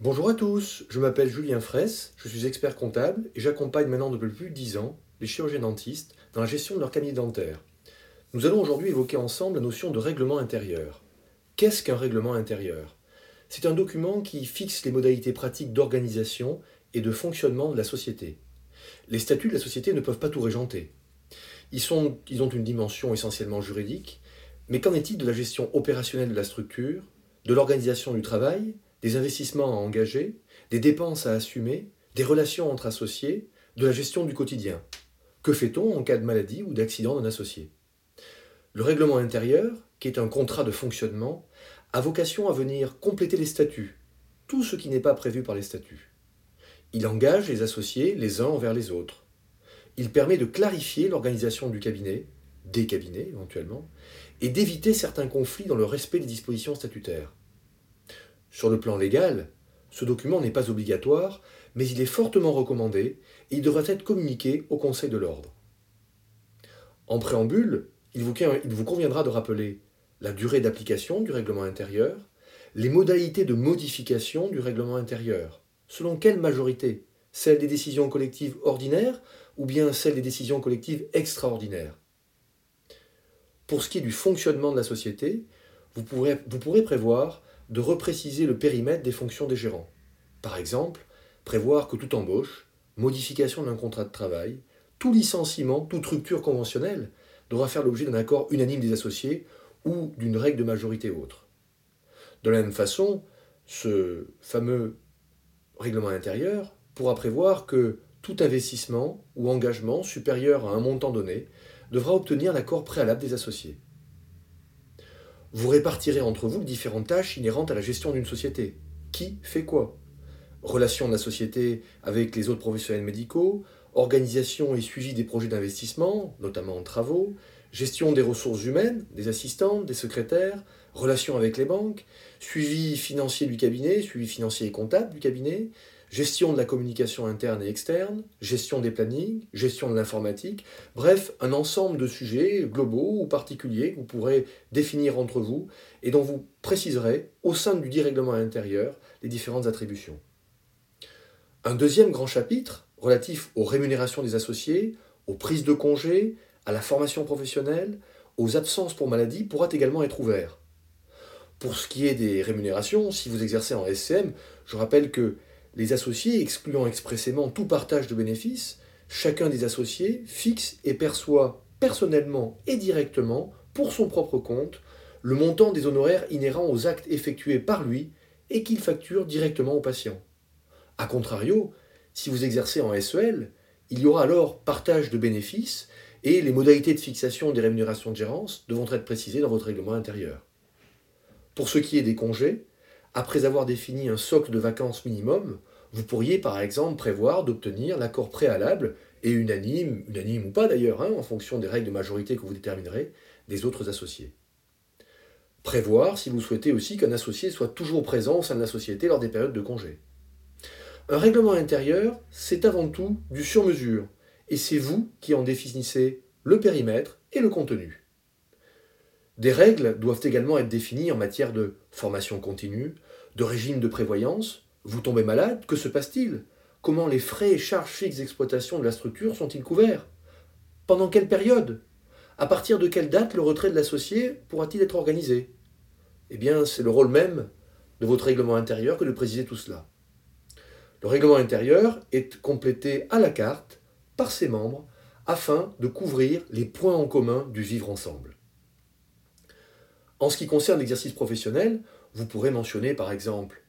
Bonjour à tous, je m'appelle Julien Fraisse, je suis expert comptable et j'accompagne maintenant depuis plus de 10 ans les chirurgiens dentistes dans la gestion de leur cabinet dentaire. Nous allons aujourd'hui évoquer ensemble la notion de règlement intérieur. Qu'est-ce qu'un règlement intérieur? C'est un document qui fixe les modalités pratiques d'organisation et de fonctionnement de la société. Les statuts de la société ne peuvent pas tout régenter. Ils, ils ont une dimension essentiellement juridique, mais qu'en est-il de la gestion opérationnelle de la structure, de l'organisation du travail, des investissements à engager, des dépenses à assumer, des relations entre associés, de la gestion du quotidien? Que fait-on en cas de maladie ou d'accident d'un associé? Le règlement intérieur, qui est un contrat de fonctionnement, a vocation à venir compléter les statuts, tout ce qui n'est pas prévu par les statuts. Il engage les associés les uns envers les autres. Il permet de clarifier l'organisation du cabinet, des cabinets éventuellement, et d'éviter certains conflits dans le respect des dispositions statutaires. Sur le plan légal, ce document n'est pas obligatoire, mais il est fortement recommandé et il devrait être communiqué au Conseil de l'ordre. En préambule, il vous, il vous conviendra de rappeler la durée d'application du règlement intérieur, les modalités de modification du règlement intérieur, selon quelle majorité Celle des décisions collectives ordinaires ou bien celle des décisions collectives extraordinaires Pour ce qui est du fonctionnement de la société, vous pourrez, prévoir de repréciser le périmètre des fonctions des gérants. Par exemple, prévoir que toute embauche, modification d'un contrat de travail, tout licenciement, toute rupture conventionnelle devra faire l'objet d'un accord unanime des associés ou d'une règle de majorité autre. De la même façon, ce fameux règlement intérieur pourra prévoir que tout investissement ou engagement supérieur à un montant donné devra obtenir l'accord préalable des associés. Vous répartirez entre vous différentes tâches inhérentes à la gestion d'une société. Qui fait quoi? Relation de la société avec les autres professionnels médicaux, organisation et suivi des projets d'investissement, notamment en travaux, gestion des ressources humaines, des assistantes, des secrétaires, relations avec les banques, suivi financier du cabinet, suivi financier et comptable du cabinet, gestion de la communication interne et externe, gestion des plannings, gestion de l'informatique, bref, un ensemble de sujets globaux ou particuliers que vous pourrez définir entre vous et dont vous préciserez au sein du dit intérieur les différentes attributions. Un deuxième grand chapitre, relatif aux rémunérations des associés, aux prises de congés, à la formation professionnelle, aux absences pour maladie, pourra également être ouvert. Pour ce qui est des rémunérations, si vous exercez en SCM, je rappelle que les associés, excluant expressément tout partage de bénéfices, chacun des associés fixe et perçoit personnellement et directement, pour son propre compte, le montant des honoraires inhérents aux actes effectués par lui et qu'il facture directement au patient. A contrario, si vous exercez en SEL, il y aura alors partage de bénéfices et les modalités de fixation des rémunérations de gérance devront être précisées dans votre règlement intérieur. Pour ce qui est des congés, après avoir défini un socle de vacances minimum, vous pourriez par exemple prévoir d'obtenir l'accord préalable et unanime, unanime ou pas d'ailleurs, hein, en fonction des règles de majorité que vous déterminerez, des autres associés. Prévoir, si vous souhaitez aussi, qu'un associé soit toujours présent au sein de la société lors des périodes de congé. Un règlement intérieur, c'est avant tout du sur-mesure, et c'est vous qui en définissez le périmètre et le contenu. Des règles doivent également être définies en matière de formation continue, de régime de prévoyance. Vous tombez malade, que se passe-t-il? Comment les frais et charges fixes d'exploitation de la structure sont-ils couverts? Pendant quelle période? À partir de quelle date le retrait de l'associé pourra-t-il être organisé? Eh bien, c'est le rôle même de votre règlement intérieur que de préciser tout cela. Le règlement intérieur est complété à la carte par ses membres afin de couvrir les points en commun du vivre ensemble. En ce qui concerne l'exercice professionnel, vous pourrez mentionner par exemple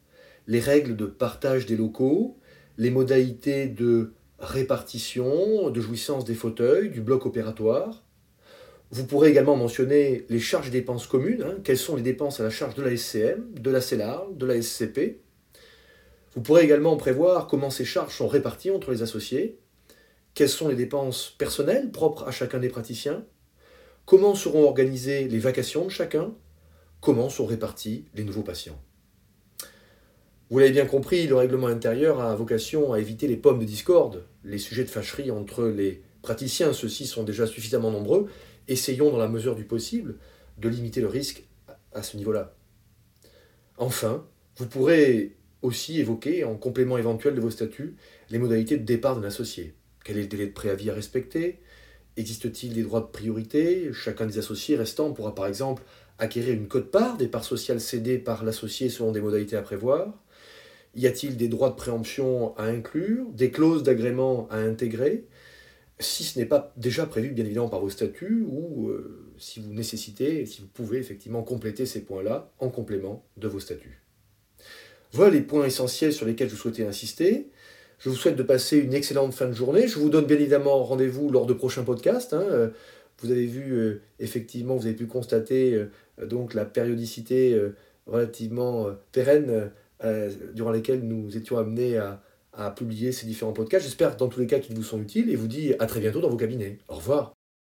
les règles de partage des locaux, les modalités de répartition, de jouissance des fauteuils, du bloc opératoire. Vous pourrez également mentionner les charges et dépenses communes, hein. quelles sont les dépenses à la charge de la SCM, de la CELAR, de la SCP. Vous pourrez également prévoir comment ces charges sont réparties entre les associés, quelles sont les dépenses personnelles propres à chacun des praticiens, Comment seront organisées les vacations de chacun? Comment sont répartis les nouveaux patients? Vous l'avez bien compris, le règlement intérieur a vocation à éviter les pommes de discorde, les sujets de fâcherie entre les praticiens. Ceux-ci sont déjà suffisamment nombreux. Essayons, dans la mesure du possible, de limiter le risque à ce niveau-là. Enfin, vous pourrez aussi évoquer, en complément éventuel de vos statuts, les modalités de départ d'un associé. Quel est le délai de préavis à respecter? Existe-t-il des droits de priorité? Chacun des associés restants pourra par exemple acquérir une cote-part des parts sociales cédées par l'associé selon des modalités à prévoir Y a-t-il des droits de préemption à inclure Des clauses d'agrément à intégrer? Si ce n'est pas déjà prévu bien évidemment par vos statuts ou euh, si vous nécessitez, si vous pouvez effectivement compléter ces points-là en complément de vos statuts. Voilà les points essentiels sur lesquels je souhaitais insister. Je vous souhaite de passer une excellente fin de journée. Je vous donne bien évidemment rendez-vous lors de prochains podcasts. Hein. Vous avez vu, euh, effectivement, vous avez pu constater euh, donc la périodicité euh, relativement pérenne durant laquelle nous étions amenés à, à publier ces différents podcasts. J'espère dans tous les cas qu'ils vous sont utiles et vous dis à très bientôt dans vos cabinets. Au revoir.